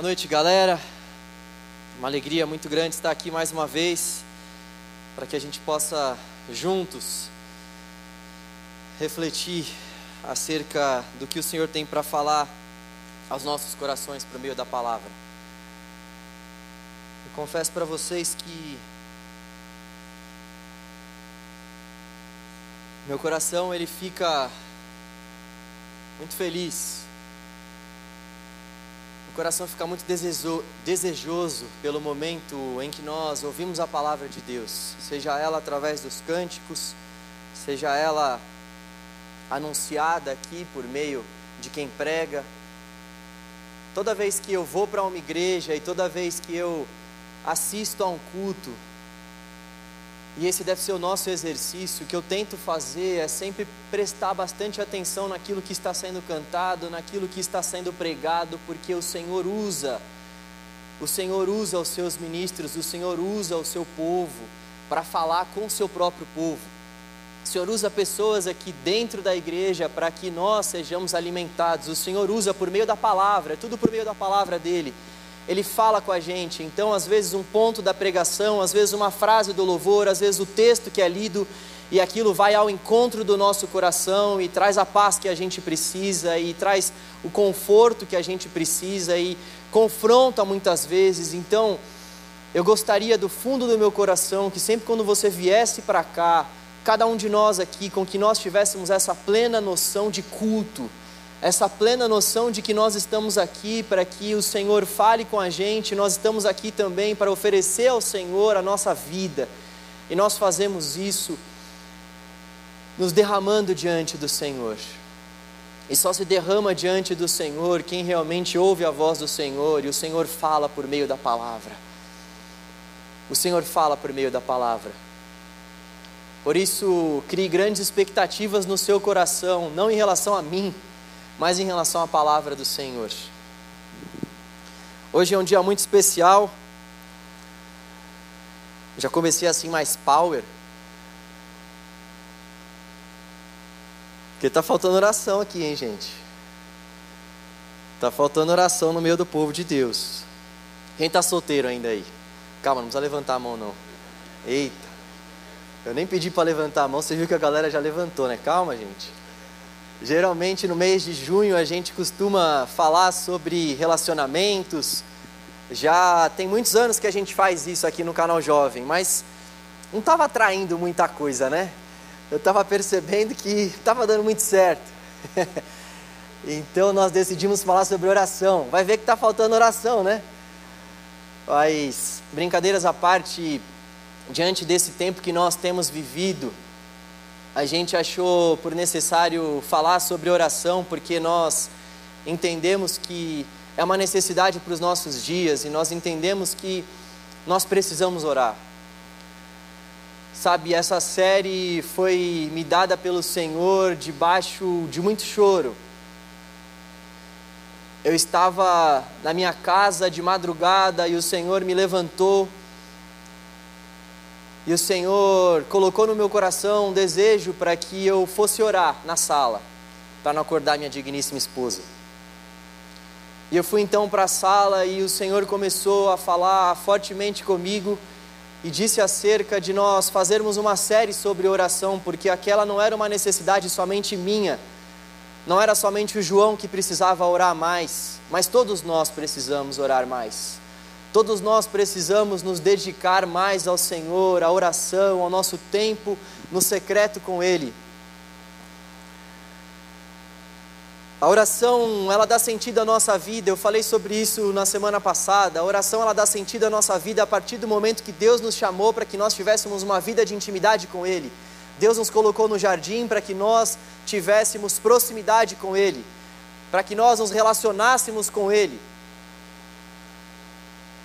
Boa noite, galera. Uma alegria muito grande estar aqui mais uma vez, para que a gente possa juntos refletir acerca do que o Senhor tem para falar aos nossos corações por meio da palavra. Eu confesso para vocês que meu coração ele fica muito feliz coração fica muito desejoso pelo momento em que nós ouvimos a palavra de Deus, seja ela através dos cânticos, seja ela anunciada aqui por meio de quem prega. Toda vez que eu vou para uma igreja e toda vez que eu assisto a um culto, e esse deve ser o nosso exercício. O que eu tento fazer é sempre prestar bastante atenção naquilo que está sendo cantado, naquilo que está sendo pregado, porque o Senhor usa, o Senhor usa os seus ministros, o Senhor usa o seu povo para falar com o seu próprio povo. O Senhor usa pessoas aqui dentro da igreja para que nós sejamos alimentados. O Senhor usa por meio da palavra, é tudo por meio da palavra dele ele fala com a gente. Então, às vezes, um ponto da pregação, às vezes, uma frase do louvor, às vezes, o texto que é lido e aquilo vai ao encontro do nosso coração e traz a paz que a gente precisa e traz o conforto que a gente precisa e confronta muitas vezes. Então, eu gostaria do fundo do meu coração que sempre quando você viesse para cá, cada um de nós aqui, com que nós tivéssemos essa plena noção de culto essa plena noção de que nós estamos aqui para que o Senhor fale com a gente, nós estamos aqui também para oferecer ao Senhor a nossa vida, e nós fazemos isso nos derramando diante do Senhor. E só se derrama diante do Senhor quem realmente ouve a voz do Senhor, e o Senhor fala por meio da palavra. O Senhor fala por meio da palavra. Por isso, crie grandes expectativas no seu coração, não em relação a mim, mas em relação à palavra do Senhor. Hoje é um dia muito especial. Já comecei assim mais power. Porque tá faltando oração aqui, hein, gente? Tá faltando oração no meio do povo de Deus. Quem tá solteiro ainda aí? Calma, não precisa levantar a mão não. Eita. Eu nem pedi para levantar a mão, você viu que a galera já levantou, né? Calma, gente. Geralmente no mês de junho a gente costuma falar sobre relacionamentos. Já tem muitos anos que a gente faz isso aqui no canal Jovem, mas não estava atraindo muita coisa, né? Eu estava percebendo que estava dando muito certo. então nós decidimos falar sobre oração. Vai ver que está faltando oração, né? Mas, brincadeiras à parte, diante desse tempo que nós temos vivido, a gente achou por necessário falar sobre oração, porque nós entendemos que é uma necessidade para os nossos dias e nós entendemos que nós precisamos orar. Sabe, essa série foi me dada pelo Senhor debaixo de muito choro. Eu estava na minha casa de madrugada e o Senhor me levantou e o Senhor colocou no meu coração um desejo para que eu fosse orar na sala, para não acordar minha digníssima esposa. E eu fui então para a sala e o Senhor começou a falar fortemente comigo e disse acerca de nós fazermos uma série sobre oração, porque aquela não era uma necessidade somente minha, não era somente o João que precisava orar mais, mas todos nós precisamos orar mais. Todos nós precisamos nos dedicar mais ao Senhor, à oração, ao nosso tempo no secreto com Ele. A oração, ela dá sentido à nossa vida. Eu falei sobre isso na semana passada. A oração, ela dá sentido à nossa vida a partir do momento que Deus nos chamou para que nós tivéssemos uma vida de intimidade com Ele. Deus nos colocou no jardim para que nós tivéssemos proximidade com Ele, para que nós nos relacionássemos com Ele.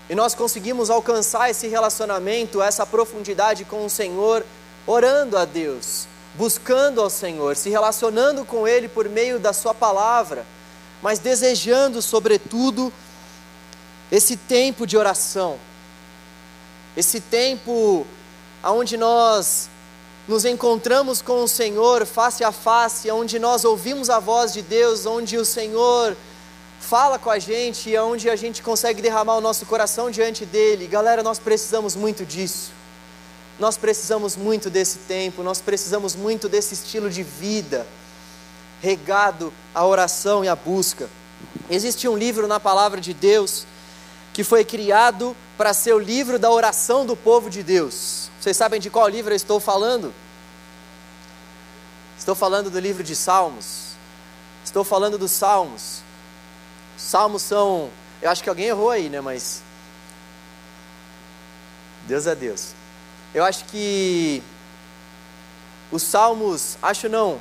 E nós conseguimos alcançar esse relacionamento, essa profundidade com o Senhor, orando a Deus, buscando ao Senhor, se relacionando com Ele por meio da Sua palavra, mas desejando, sobretudo, esse tempo de oração, esse tempo onde nós nos encontramos com o Senhor face a face, onde nós ouvimos a voz de Deus, onde o Senhor fala com a gente e onde a gente consegue derramar o nosso coração diante dele. Galera, nós precisamos muito disso. Nós precisamos muito desse tempo, nós precisamos muito desse estilo de vida regado à oração e à busca. Existe um livro na palavra de Deus que foi criado para ser o livro da oração do povo de Deus. Vocês sabem de qual livro eu estou falando? Estou falando do livro de Salmos. Estou falando dos Salmos. Salmos são. Eu acho que alguém errou aí, né? Mas. Deus é Deus. Eu acho que. Os Salmos. Acho não.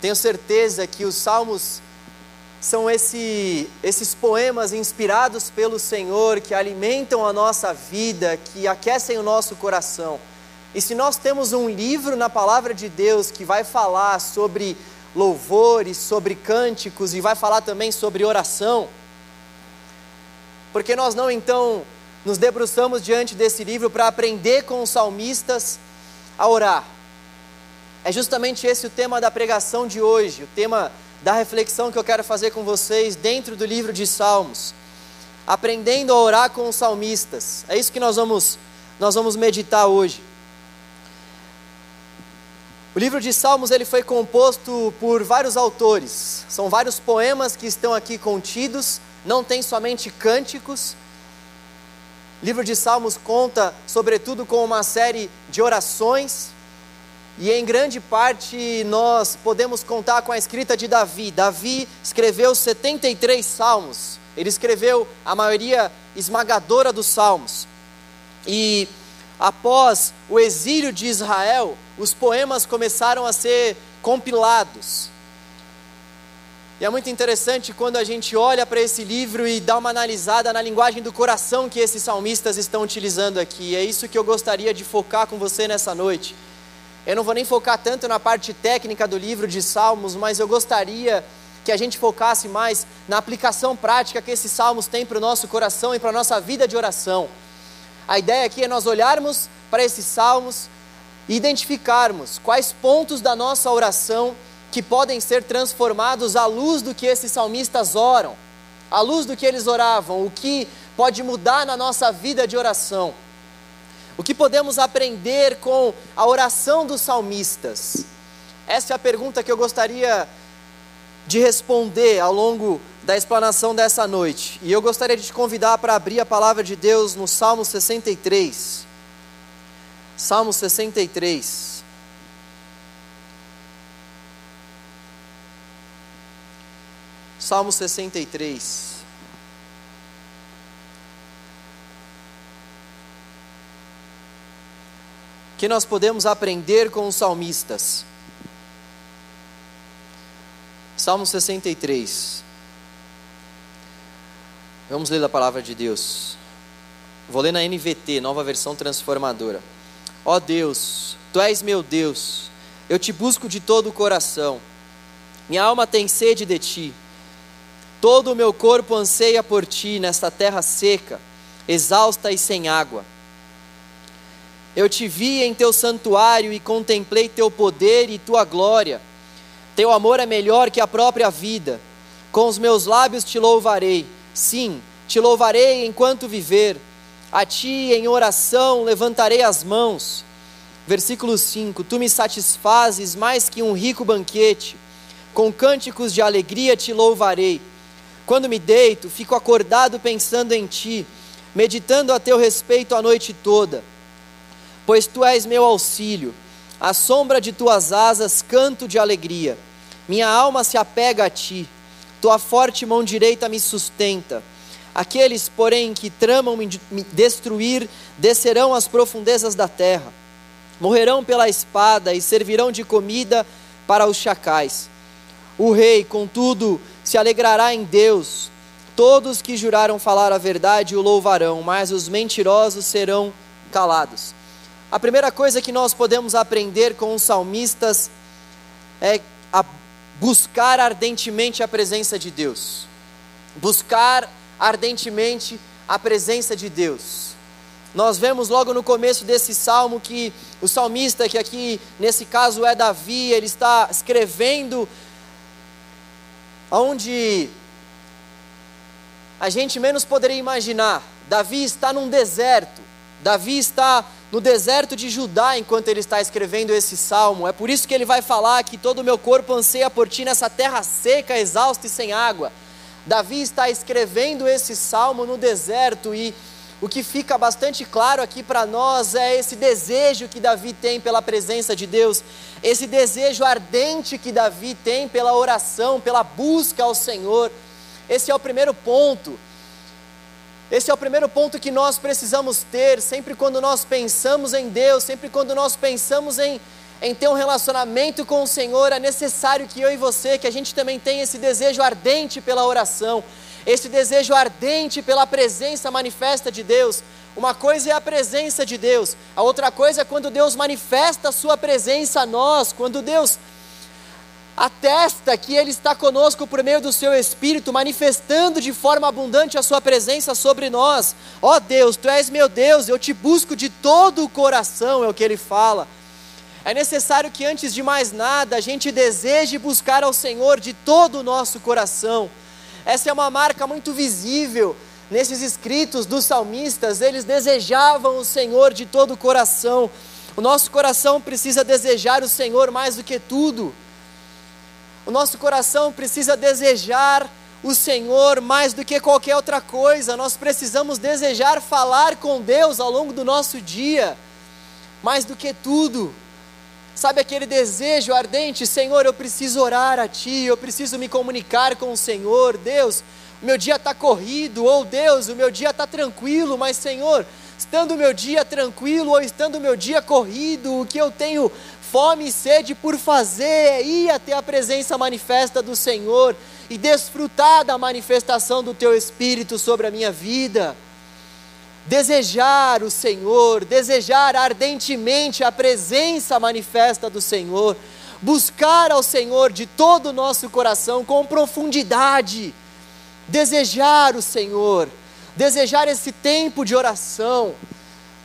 Tenho certeza que os Salmos são esse, esses poemas inspirados pelo Senhor que alimentam a nossa vida, que aquecem o nosso coração. E se nós temos um livro na palavra de Deus que vai falar sobre louvores, sobre cânticos e vai falar também sobre oração, porque nós não então nos debruçamos diante desse livro para aprender com os salmistas a orar? É justamente esse o tema da pregação de hoje, o tema da reflexão que eu quero fazer com vocês dentro do livro de Salmos. Aprendendo a orar com os salmistas. É isso que nós vamos, nós vamos meditar hoje. O livro de Salmos ele foi composto por vários autores. São vários poemas que estão aqui contidos, não tem somente cânticos. O livro de Salmos conta, sobretudo, com uma série de orações, e em grande parte nós podemos contar com a escrita de Davi. Davi escreveu 73 salmos, ele escreveu a maioria esmagadora dos salmos. E após o exílio de Israel, os poemas começaram a ser compilados. E é muito interessante quando a gente olha para esse livro e dá uma analisada na linguagem do coração que esses salmistas estão utilizando aqui. É isso que eu gostaria de focar com você nessa noite. Eu não vou nem focar tanto na parte técnica do livro de Salmos, mas eu gostaria que a gente focasse mais na aplicação prática que esses salmos têm para o nosso coração e para a nossa vida de oração. A ideia aqui é nós olharmos para esses salmos identificarmos quais pontos da nossa oração que podem ser transformados à luz do que esses salmistas oram, à luz do que eles oravam, o que pode mudar na nossa vida de oração. O que podemos aprender com a oração dos salmistas? Essa é a pergunta que eu gostaria de responder ao longo da explanação dessa noite. E eu gostaria de te convidar para abrir a palavra de Deus no Salmo 63. Salmo 63. Salmo 63. Que nós podemos aprender com os salmistas. Salmo 63. Vamos ler a palavra de Deus. Vou ler na NVT, nova versão transformadora. Ó oh Deus, tu és meu Deus, eu te busco de todo o coração. Minha alma tem sede de ti. Todo o meu corpo anseia por ti nesta terra seca, exausta e sem água. Eu te vi em teu santuário e contemplei teu poder e tua glória. Teu amor é melhor que a própria vida. Com os meus lábios te louvarei. Sim, te louvarei enquanto viver a ti em oração levantarei as mãos. Versículo 5: Tu me satisfazes mais que um rico banquete, com cânticos de alegria te louvarei. Quando me deito, fico acordado pensando em ti, meditando a teu respeito a noite toda. Pois tu és meu auxílio, à sombra de tuas asas canto de alegria. Minha alma se apega a ti, tua forte mão direita me sustenta. Aqueles, porém, que tramam me destruir, descerão às profundezas da terra. Morrerão pela espada e servirão de comida para os chacais. O rei, contudo, se alegrará em Deus. Todos que juraram falar a verdade o louvarão, mas os mentirosos serão calados. A primeira coisa que nós podemos aprender com os salmistas é a buscar ardentemente a presença de Deus. Buscar ardentemente a presença de Deus. Nós vemos logo no começo desse salmo que o salmista, que aqui nesse caso é Davi, ele está escrevendo onde a gente menos poderia imaginar. Davi está num deserto. Davi está no deserto de Judá enquanto ele está escrevendo esse salmo. É por isso que ele vai falar que todo o meu corpo anseia por ti nessa terra seca, exausta e sem água. Davi está escrevendo esse salmo no deserto e o que fica bastante claro aqui para nós é esse desejo que Davi tem pela presença de Deus, esse desejo ardente que Davi tem pela oração, pela busca ao Senhor. Esse é o primeiro ponto. Esse é o primeiro ponto que nós precisamos ter sempre quando nós pensamos em Deus, sempre quando nós pensamos em, em ter um relacionamento com o Senhor, é necessário que eu e você, que a gente também tenha esse desejo ardente pela oração, esse desejo ardente pela presença manifesta de Deus. Uma coisa é a presença de Deus, a outra coisa é quando Deus manifesta a sua presença a nós, quando Deus atesta que Ele está conosco por meio do Seu Espírito, manifestando de forma abundante a Sua presença sobre nós. Ó oh Deus, Tu és meu Deus, eu te busco de todo o coração, é o que Ele fala. É necessário que antes de mais nada a gente deseje buscar ao Senhor de todo o nosso coração. Essa é uma marca muito visível nesses escritos dos salmistas, eles desejavam o Senhor de todo o coração. O nosso coração precisa desejar o Senhor mais do que tudo. O nosso coração precisa desejar o Senhor mais do que qualquer outra coisa. Nós precisamos desejar falar com Deus ao longo do nosso dia, mais do que tudo. Sabe aquele desejo ardente, Senhor, eu preciso orar a Ti, eu preciso me comunicar com o Senhor, Deus, o meu dia está corrido, ou Deus, o meu dia está tranquilo, mas Senhor, estando o meu dia tranquilo ou estando o meu dia corrido, o que eu tenho fome e sede por fazer é ir até a presença manifesta do Senhor e desfrutar da manifestação do Teu Espírito sobre a minha vida. Desejar o Senhor, desejar ardentemente a presença manifesta do Senhor, buscar ao Senhor de todo o nosso coração, com profundidade, desejar o Senhor, desejar esse tempo de oração,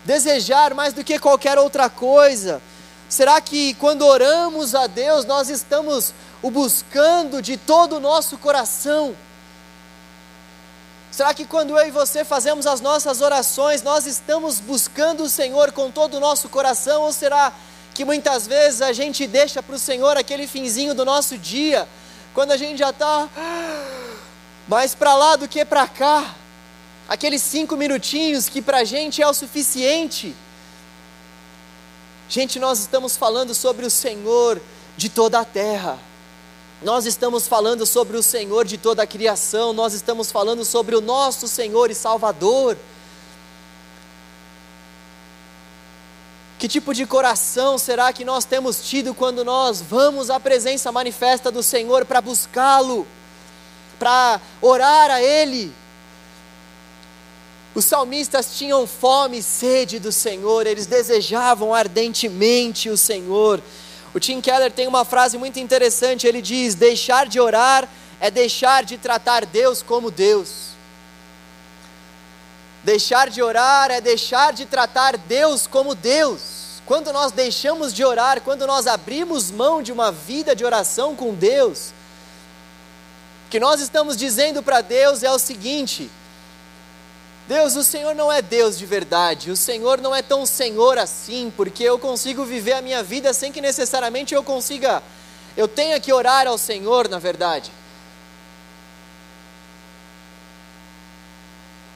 desejar mais do que qualquer outra coisa, Será que quando oramos a Deus, nós estamos o buscando de todo o nosso coração? Será que quando eu e você fazemos as nossas orações, nós estamos buscando o Senhor com todo o nosso coração? Ou será que muitas vezes a gente deixa para o Senhor aquele finzinho do nosso dia, quando a gente já está mais para lá do que para cá? Aqueles cinco minutinhos que para a gente é o suficiente. Gente, nós estamos falando sobre o Senhor de toda a terra. Nós estamos falando sobre o Senhor de toda a criação, nós estamos falando sobre o nosso Senhor e Salvador. Que tipo de coração será que nós temos tido quando nós vamos à presença manifesta do Senhor para buscá-lo, para orar a Ele? Os salmistas tinham fome e sede do Senhor, eles desejavam ardentemente o Senhor. O Tim Keller tem uma frase muito interessante, ele diz: Deixar de orar é deixar de tratar Deus como Deus. Deixar de orar é deixar de tratar Deus como Deus. Quando nós deixamos de orar, quando nós abrimos mão de uma vida de oração com Deus, o que nós estamos dizendo para Deus é o seguinte: Deus, o Senhor não é Deus de verdade, o Senhor não é tão Senhor assim, porque eu consigo viver a minha vida sem que necessariamente eu consiga, eu tenha que orar ao Senhor, na verdade.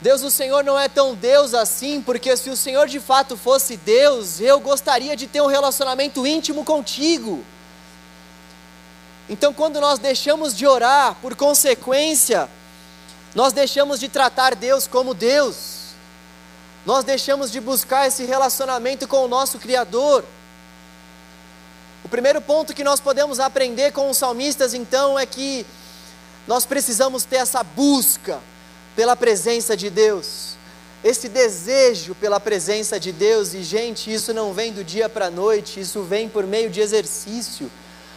Deus, o Senhor não é tão Deus assim, porque se o Senhor de fato fosse Deus, eu gostaria de ter um relacionamento íntimo contigo. Então, quando nós deixamos de orar, por consequência, nós deixamos de tratar Deus como Deus. Nós deixamos de buscar esse relacionamento com o nosso Criador. O primeiro ponto que nós podemos aprender com os salmistas, então, é que nós precisamos ter essa busca pela presença de Deus, esse desejo pela presença de Deus, e gente, isso não vem do dia para a noite, isso vem por meio de exercício.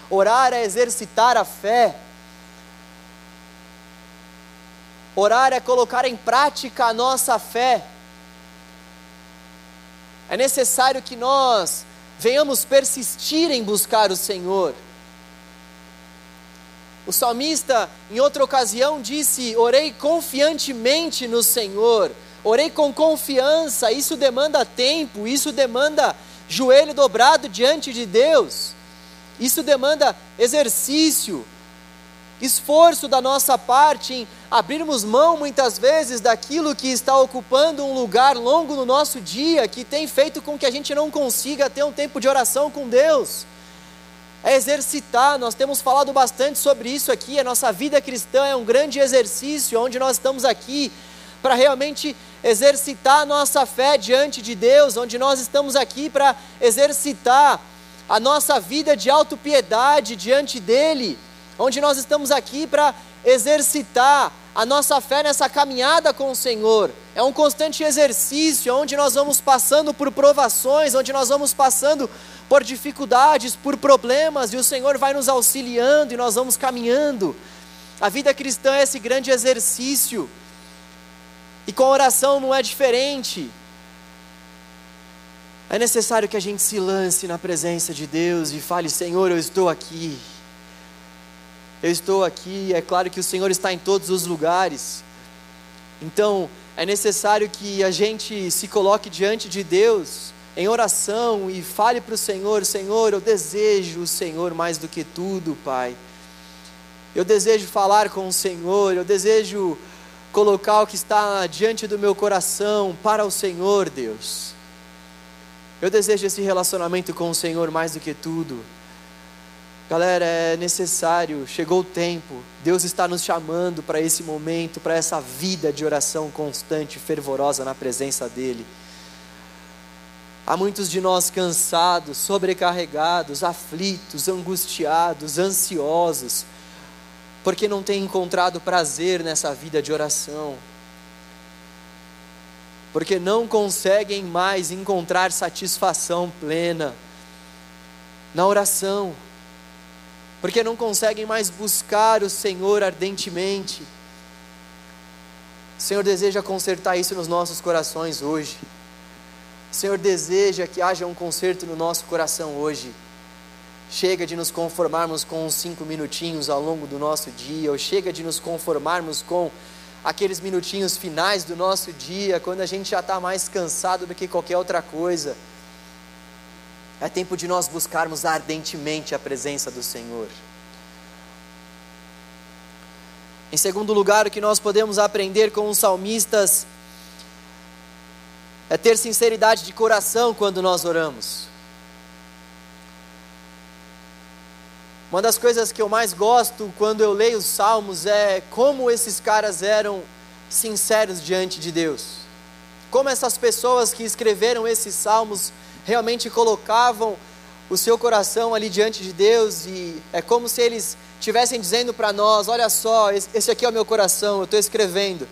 Orar é exercitar a fé. Orar é colocar em prática a nossa fé. É necessário que nós venhamos persistir em buscar o Senhor. O salmista, em outra ocasião, disse: Orei confiantemente no Senhor, orei com confiança. Isso demanda tempo, isso demanda joelho dobrado diante de Deus, isso demanda exercício, esforço da nossa parte em abrirmos mão muitas vezes daquilo que está ocupando um lugar longo no nosso dia, que tem feito com que a gente não consiga ter um tempo de oração com Deus é exercitar. Nós temos falado bastante sobre isso aqui. A nossa vida cristã é um grande exercício, onde nós estamos aqui para realmente exercitar a nossa fé diante de Deus, onde nós estamos aqui para exercitar a nossa vida de autopiedade diante dEle, onde nós estamos aqui para exercitar a nossa fé nessa caminhada com o Senhor. É um constante exercício, onde nós vamos passando por provações, onde nós vamos passando por dificuldades, por problemas, e o Senhor vai nos auxiliando e nós vamos caminhando. A vida cristã é esse grande exercício, e com a oração não é diferente. É necessário que a gente se lance na presença de Deus e fale: Senhor, eu estou aqui. Eu estou aqui. É claro que o Senhor está em todos os lugares. Então, é necessário que a gente se coloque diante de Deus em oração e fale para o Senhor: Senhor, eu desejo o Senhor mais do que tudo, Pai. Eu desejo falar com o Senhor, eu desejo colocar o que está diante do meu coração para o Senhor, Deus. Eu desejo esse relacionamento com o Senhor mais do que tudo. Galera, é necessário, chegou o tempo, Deus está nos chamando para esse momento, para essa vida de oração constante, fervorosa na presença dEle. Há muitos de nós cansados, sobrecarregados, aflitos, angustiados, ansiosos, porque não têm encontrado prazer nessa vida de oração, porque não conseguem mais encontrar satisfação plena na oração, porque não conseguem mais buscar o Senhor ardentemente. O Senhor deseja consertar isso nos nossos corações hoje. O Senhor deseja que haja um conserto no nosso coração hoje. Chega de nos conformarmos com uns cinco minutinhos ao longo do nosso dia, ou chega de nos conformarmos com aqueles minutinhos finais do nosso dia, quando a gente já está mais cansado do que qualquer outra coisa. É tempo de nós buscarmos ardentemente a presença do Senhor. Em segundo lugar, o que nós podemos aprender com os salmistas é ter sinceridade de coração quando nós oramos. Uma das coisas que eu mais gosto quando eu leio os salmos é como esses caras eram sinceros diante de Deus. Como essas pessoas que escreveram esses salmos realmente colocavam o seu coração ali diante de Deus e é como se eles estivessem dizendo para nós: olha só, esse aqui é o meu coração, eu estou escrevendo.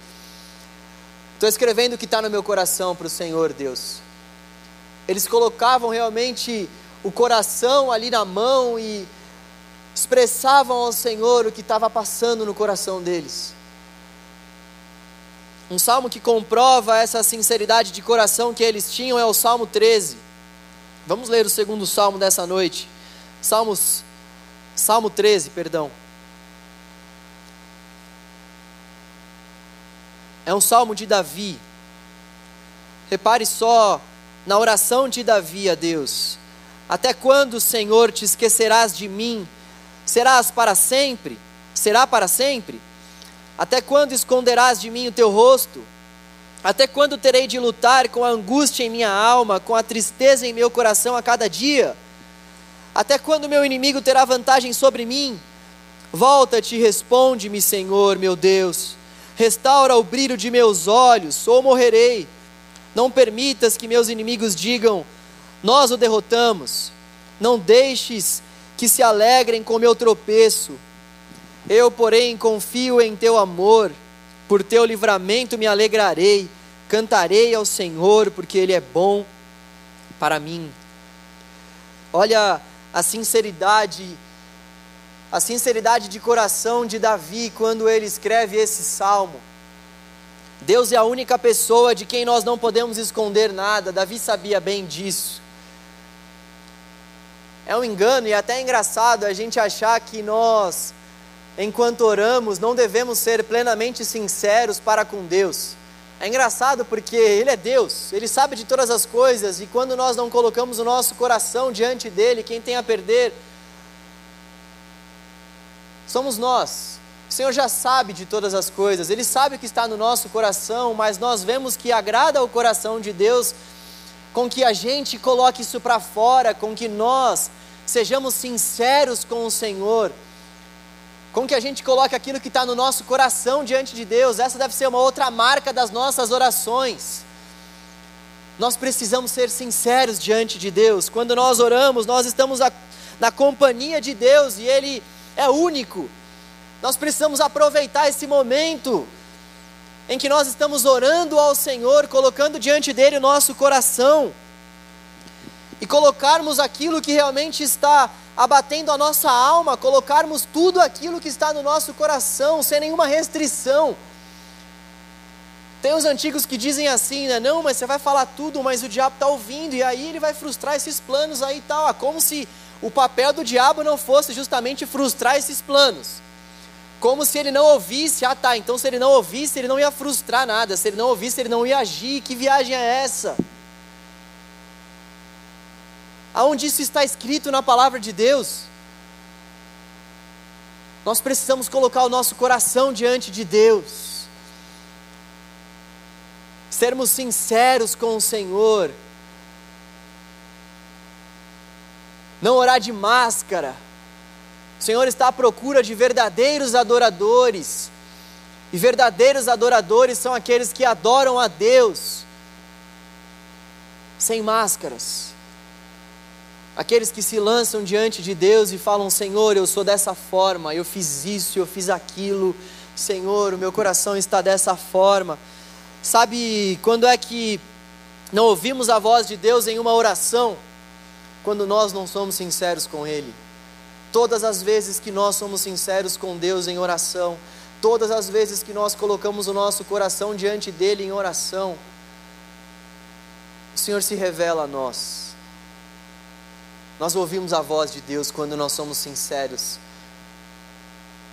Estou escrevendo o que está no meu coração para o Senhor, Deus. Eles colocavam realmente o coração ali na mão e expressavam ao Senhor o que estava passando no coração deles. Um salmo que comprova essa sinceridade de coração que eles tinham é o Salmo 13. Vamos ler o segundo salmo dessa noite. Salmos, Salmo 13, perdão. É um salmo de Davi. Repare só na oração de Davi a Deus: Até quando, Senhor, te esquecerás de mim? Serás para sempre? Será para sempre? Até quando esconderás de mim o teu rosto? Até quando terei de lutar com a angústia em minha alma, com a tristeza em meu coração a cada dia? Até quando meu inimigo terá vantagem sobre mim? Volta-te e responde-me, Senhor, meu Deus restaura o brilho de meus olhos, ou morrerei. Não permitas que meus inimigos digam: Nós o derrotamos. Não deixes que se alegrem com meu tropeço. Eu, porém, confio em teu amor, por teu livramento me alegrarei, cantarei ao Senhor, porque Ele é bom para mim. Olha a sinceridade a sinceridade de coração de Davi quando ele escreve esse salmo. Deus é a única pessoa de quem nós não podemos esconder nada, Davi sabia bem disso. É um engano e até é engraçado a gente achar que nós enquanto oramos, não devemos ser plenamente sinceros para com Deus. É engraçado porque Ele é Deus, Ele sabe de todas as coisas, e quando nós não colocamos o nosso coração diante dEle, quem tem a perder somos nós. O Senhor já sabe de todas as coisas, Ele sabe o que está no nosso coração, mas nós vemos que agrada ao coração de Deus com que a gente coloque isso para fora, com que nós sejamos sinceros com o Senhor com que a gente coloque aquilo que está no nosso coração diante de Deus. Essa deve ser uma outra marca das nossas orações. Nós precisamos ser sinceros diante de Deus. Quando nós oramos, nós estamos a, na companhia de Deus e Ele é único. Nós precisamos aproveitar esse momento em que nós estamos orando ao Senhor, colocando diante dele o nosso coração e colocarmos aquilo que realmente está abatendo a nossa alma, colocarmos tudo aquilo que está no nosso coração, sem nenhuma restrição. Tem os antigos que dizem assim, né? Não, mas você vai falar tudo, mas o diabo está ouvindo, e aí ele vai frustrar esses planos aí e tal. Ah, como se o papel do diabo não fosse justamente frustrar esses planos. Como se ele não ouvisse, ah tá, então se ele não ouvisse, ele não ia frustrar nada, se ele não ouvisse, ele não ia agir. Que viagem é essa? Aonde isso está escrito na palavra de Deus. Nós precisamos colocar o nosso coração diante de Deus, sermos sinceros com o Senhor, não orar de máscara. O Senhor está à procura de verdadeiros adoradores, e verdadeiros adoradores são aqueles que adoram a Deus sem máscaras. Aqueles que se lançam diante de Deus e falam: Senhor, eu sou dessa forma, eu fiz isso, eu fiz aquilo, Senhor, o meu coração está dessa forma. Sabe quando é que não ouvimos a voz de Deus em uma oração? Quando nós não somos sinceros com Ele. Todas as vezes que nós somos sinceros com Deus em oração, todas as vezes que nós colocamos o nosso coração diante dEle em oração, o Senhor se revela a nós. Nós ouvimos a voz de Deus quando nós somos sinceros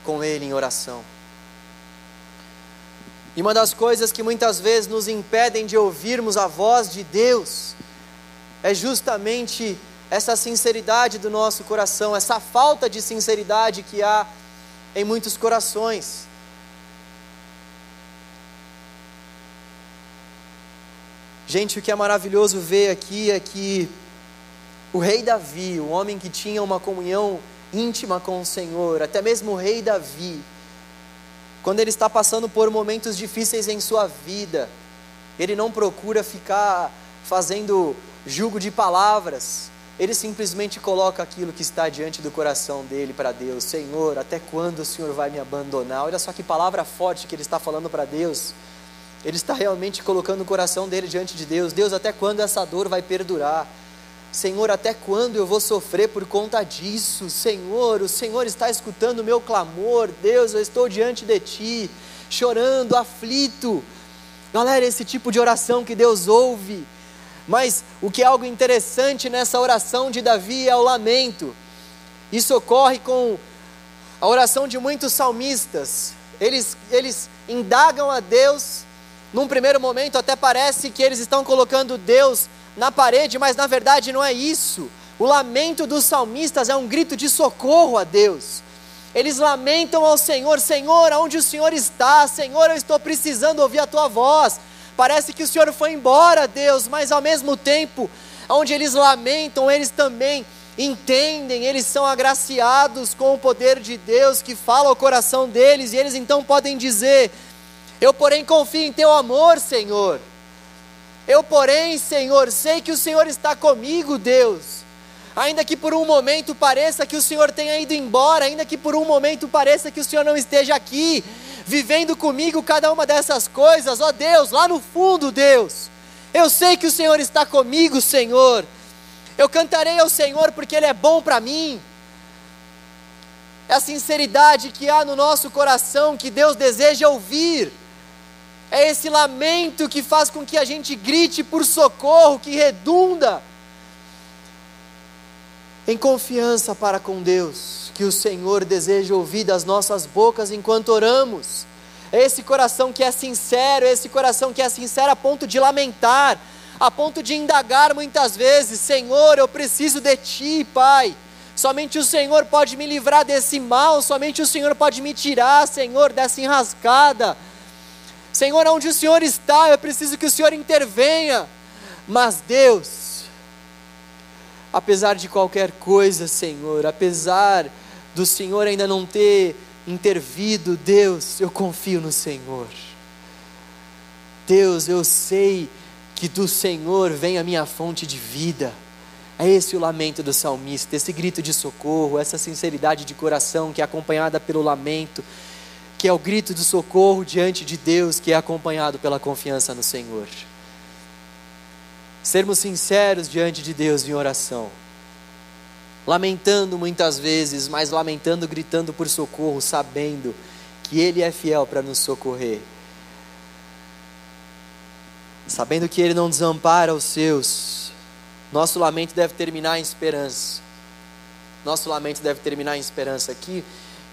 com Ele em oração. E uma das coisas que muitas vezes nos impedem de ouvirmos a voz de Deus é justamente essa sinceridade do nosso coração, essa falta de sinceridade que há em muitos corações. Gente, o que é maravilhoso ver aqui é que o rei Davi, o homem que tinha uma comunhão íntima com o Senhor, até mesmo o rei Davi, quando ele está passando por momentos difíceis em sua vida, ele não procura ficar fazendo julgo de palavras, ele simplesmente coloca aquilo que está diante do coração dele para Deus: Senhor, até quando o Senhor vai me abandonar? Olha só que palavra forte que ele está falando para Deus. Ele está realmente colocando o coração dele diante de Deus: Deus, até quando essa dor vai perdurar? Senhor, até quando eu vou sofrer por conta disso? Senhor, o Senhor está escutando o meu clamor. Deus, eu estou diante de Ti, chorando, aflito. Galera, esse tipo de oração que Deus ouve. Mas o que é algo interessante nessa oração de Davi é o lamento. Isso ocorre com a oração de muitos salmistas. Eles, eles indagam a Deus. Num primeiro momento, até parece que eles estão colocando Deus na parede, mas na verdade não é isso. O lamento dos salmistas é um grito de socorro a Deus. Eles lamentam ao Senhor: Senhor, aonde o Senhor está? Senhor, eu estou precisando ouvir a tua voz. Parece que o Senhor foi embora, Deus, mas ao mesmo tempo, onde eles lamentam, eles também entendem, eles são agraciados com o poder de Deus que fala ao coração deles, e eles então podem dizer: Eu, porém, confio em teu amor, Senhor. Eu, porém, Senhor, sei que o Senhor está comigo, Deus. Ainda que por um momento pareça que o Senhor tenha ido embora, ainda que por um momento pareça que o Senhor não esteja aqui, vivendo comigo cada uma dessas coisas, ó Deus, lá no fundo, Deus, eu sei que o Senhor está comigo, Senhor. Eu cantarei ao Senhor porque Ele é bom para mim. É a sinceridade que há no nosso coração que Deus deseja ouvir. É esse lamento que faz com que a gente grite por socorro, que redunda em confiança para com Deus, que o Senhor deseja ouvir das nossas bocas enquanto oramos. É esse coração que é sincero, é esse coração que é sincero a ponto de lamentar, a ponto de indagar muitas vezes: Senhor, eu preciso de Ti, Pai. Somente o Senhor pode me livrar desse mal, somente o Senhor pode me tirar, Senhor, dessa enrascada. Senhor, onde o Senhor está, eu preciso que o Senhor intervenha. Mas Deus, apesar de qualquer coisa, Senhor, apesar do Senhor ainda não ter intervido, Deus, eu confio no Senhor. Deus, eu sei que do Senhor vem a minha fonte de vida. É esse o lamento do salmista, esse grito de socorro, essa sinceridade de coração que é acompanhada pelo lamento, que é o grito de socorro diante de Deus, que é acompanhado pela confiança no Senhor. Sermos sinceros diante de Deus em oração, lamentando muitas vezes, mas lamentando, gritando por socorro, sabendo que Ele é fiel para nos socorrer, sabendo que Ele não desampara os seus, nosso lamento deve terminar em esperança. Nosso lamento deve terminar em esperança. aqui.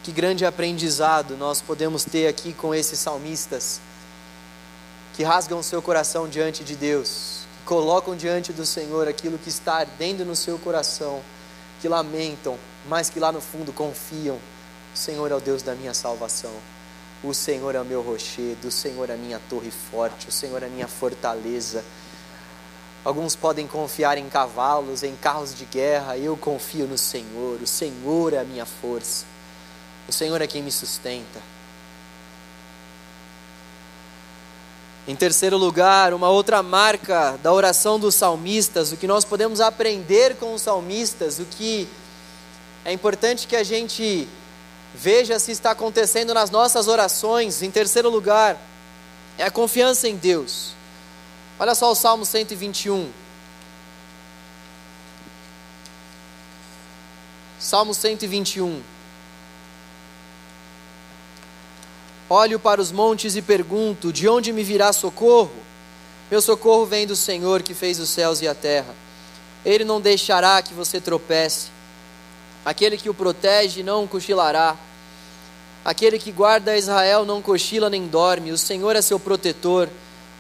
Que grande aprendizado nós podemos ter aqui com esses salmistas que rasgam o seu coração diante de Deus, que colocam diante do Senhor aquilo que está ardendo no seu coração, que lamentam, mas que lá no fundo confiam: o Senhor é o Deus da minha salvação. O Senhor é o meu rochedo, o Senhor é a minha torre forte, o Senhor é a minha fortaleza. Alguns podem confiar em cavalos, em carros de guerra. Eu confio no Senhor. O Senhor é a minha força. O Senhor é quem me sustenta. Em terceiro lugar, uma outra marca da oração dos salmistas, o que nós podemos aprender com os salmistas, o que é importante que a gente veja se está acontecendo nas nossas orações. Em terceiro lugar, é a confiança em Deus. Olha só o Salmo 121. Salmo 121. Olho para os montes e pergunto: de onde me virá socorro? Meu socorro vem do Senhor que fez os céus e a terra. Ele não deixará que você tropece. Aquele que o protege não cochilará. Aquele que guarda Israel não cochila nem dorme. O Senhor é seu protetor.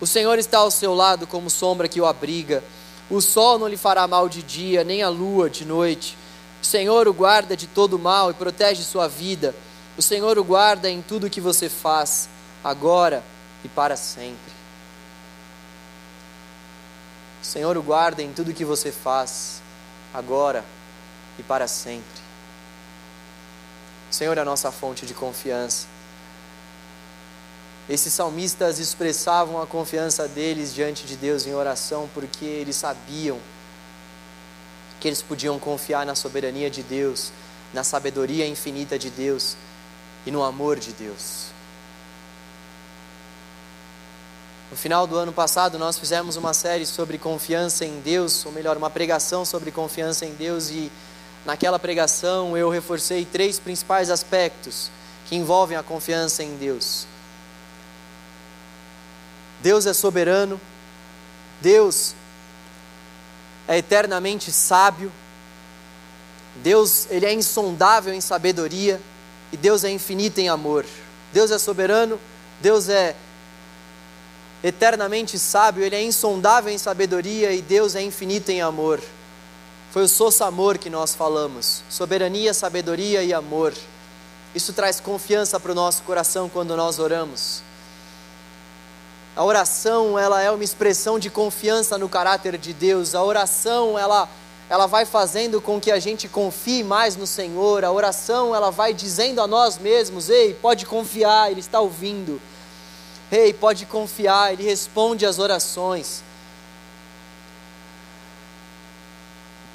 O Senhor está ao seu lado como sombra que o abriga. O sol não lhe fará mal de dia, nem a lua de noite. O Senhor o guarda de todo mal e protege sua vida. O Senhor o guarda em tudo que você faz, agora e para sempre. O Senhor o guarda em tudo que você faz, agora e para sempre. O Senhor é a nossa fonte de confiança. Esses salmistas expressavam a confiança deles diante de Deus em oração porque eles sabiam que eles podiam confiar na soberania de Deus, na sabedoria infinita de Deus e no amor de Deus. No final do ano passado, nós fizemos uma série sobre confiança em Deus, ou melhor, uma pregação sobre confiança em Deus, e naquela pregação eu reforcei três principais aspectos que envolvem a confiança em Deus. Deus é soberano, Deus é eternamente sábio, Deus ele é insondável em sabedoria e Deus é infinito em amor. Deus é soberano, Deus é eternamente sábio, ele é insondável em sabedoria e Deus é infinito em amor. Foi o soço amor que nós falamos, soberania, sabedoria e amor. Isso traz confiança para o nosso coração quando nós oramos. A oração, ela é uma expressão de confiança no caráter de Deus. A oração, ela ela vai fazendo com que a gente confie mais no Senhor. A oração, ela vai dizendo a nós mesmos: "Ei, pode confiar, ele está ouvindo". Ei, pode confiar, ele responde às orações.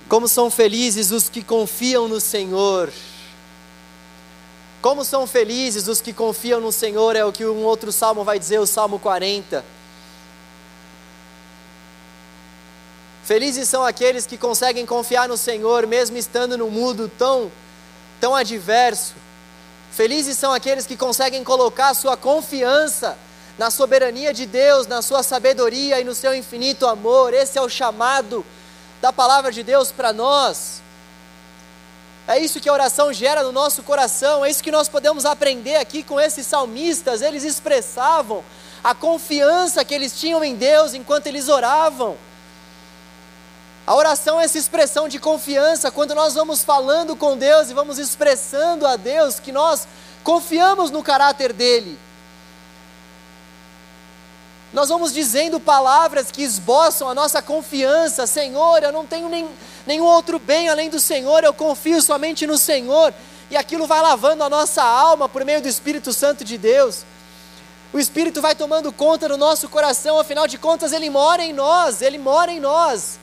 Como são felizes os que confiam no Senhor. Como são felizes os que confiam no Senhor, é o que um outro salmo vai dizer, o Salmo 40. Felizes são aqueles que conseguem confiar no Senhor, mesmo estando num mundo tão, tão adverso. Felizes são aqueles que conseguem colocar sua confiança na soberania de Deus, na sua sabedoria e no seu infinito amor. Esse é o chamado da palavra de Deus para nós. É isso que a oração gera no nosso coração, é isso que nós podemos aprender aqui com esses salmistas. Eles expressavam a confiança que eles tinham em Deus enquanto eles oravam. A oração é essa expressão de confiança, quando nós vamos falando com Deus e vamos expressando a Deus que nós confiamos no caráter dEle. Nós vamos dizendo palavras que esboçam a nossa confiança, Senhor, eu não tenho nem, nenhum outro bem além do Senhor, eu confio somente no Senhor, e aquilo vai lavando a nossa alma por meio do Espírito Santo de Deus. O Espírito vai tomando conta do nosso coração, afinal de contas, Ele mora em nós, Ele mora em nós.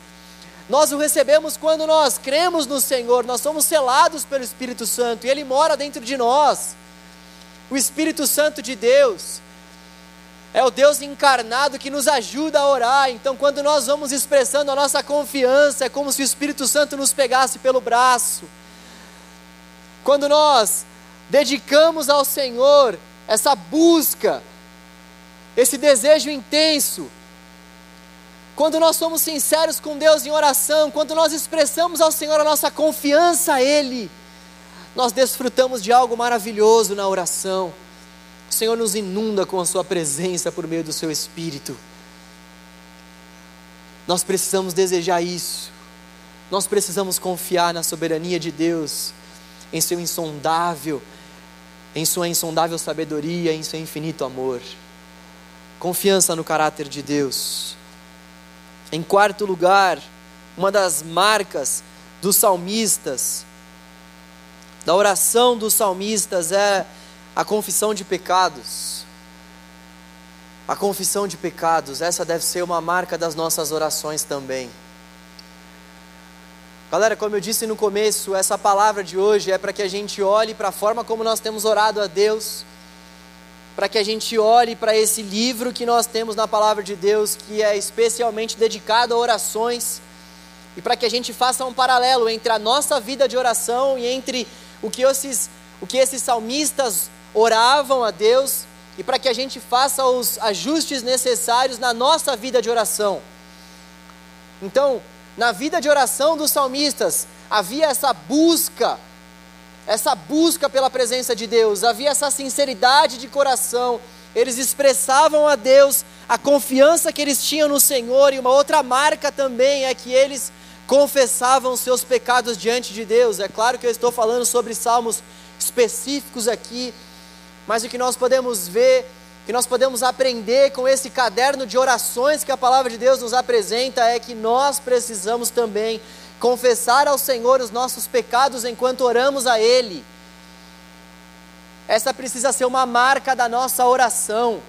Nós o recebemos quando nós cremos no Senhor, nós somos selados pelo Espírito Santo e Ele mora dentro de nós. O Espírito Santo de Deus é o Deus encarnado que nos ajuda a orar. Então, quando nós vamos expressando a nossa confiança, é como se o Espírito Santo nos pegasse pelo braço. Quando nós dedicamos ao Senhor essa busca, esse desejo intenso, quando nós somos sinceros com Deus em oração, quando nós expressamos ao Senhor a nossa confiança a Ele, nós desfrutamos de algo maravilhoso na oração. O Senhor nos inunda com a Sua presença por meio do Seu Espírito. Nós precisamos desejar isso. Nós precisamos confiar na soberania de Deus, em Seu insondável, em Sua insondável sabedoria, em Seu infinito amor. Confiança no caráter de Deus. Em quarto lugar, uma das marcas dos salmistas, da oração dos salmistas é a confissão de pecados. A confissão de pecados, essa deve ser uma marca das nossas orações também. Galera, como eu disse no começo, essa palavra de hoje é para que a gente olhe para a forma como nós temos orado a Deus para que a gente olhe para esse livro que nós temos na palavra de Deus, que é especialmente dedicado a orações, e para que a gente faça um paralelo entre a nossa vida de oração e entre o que esses, o que esses salmistas oravam a Deus, e para que a gente faça os ajustes necessários na nossa vida de oração. Então, na vida de oração dos salmistas, havia essa busca essa busca pela presença de Deus, havia essa sinceridade de coração, eles expressavam a Deus a confiança que eles tinham no Senhor, e uma outra marca também é que eles confessavam seus pecados diante de Deus. É claro que eu estou falando sobre salmos específicos aqui, mas o que nós podemos ver, que nós podemos aprender com esse caderno de orações que a palavra de Deus nos apresenta é que nós precisamos também confessar ao Senhor os nossos pecados enquanto oramos a Ele. Essa precisa ser uma marca da nossa oração.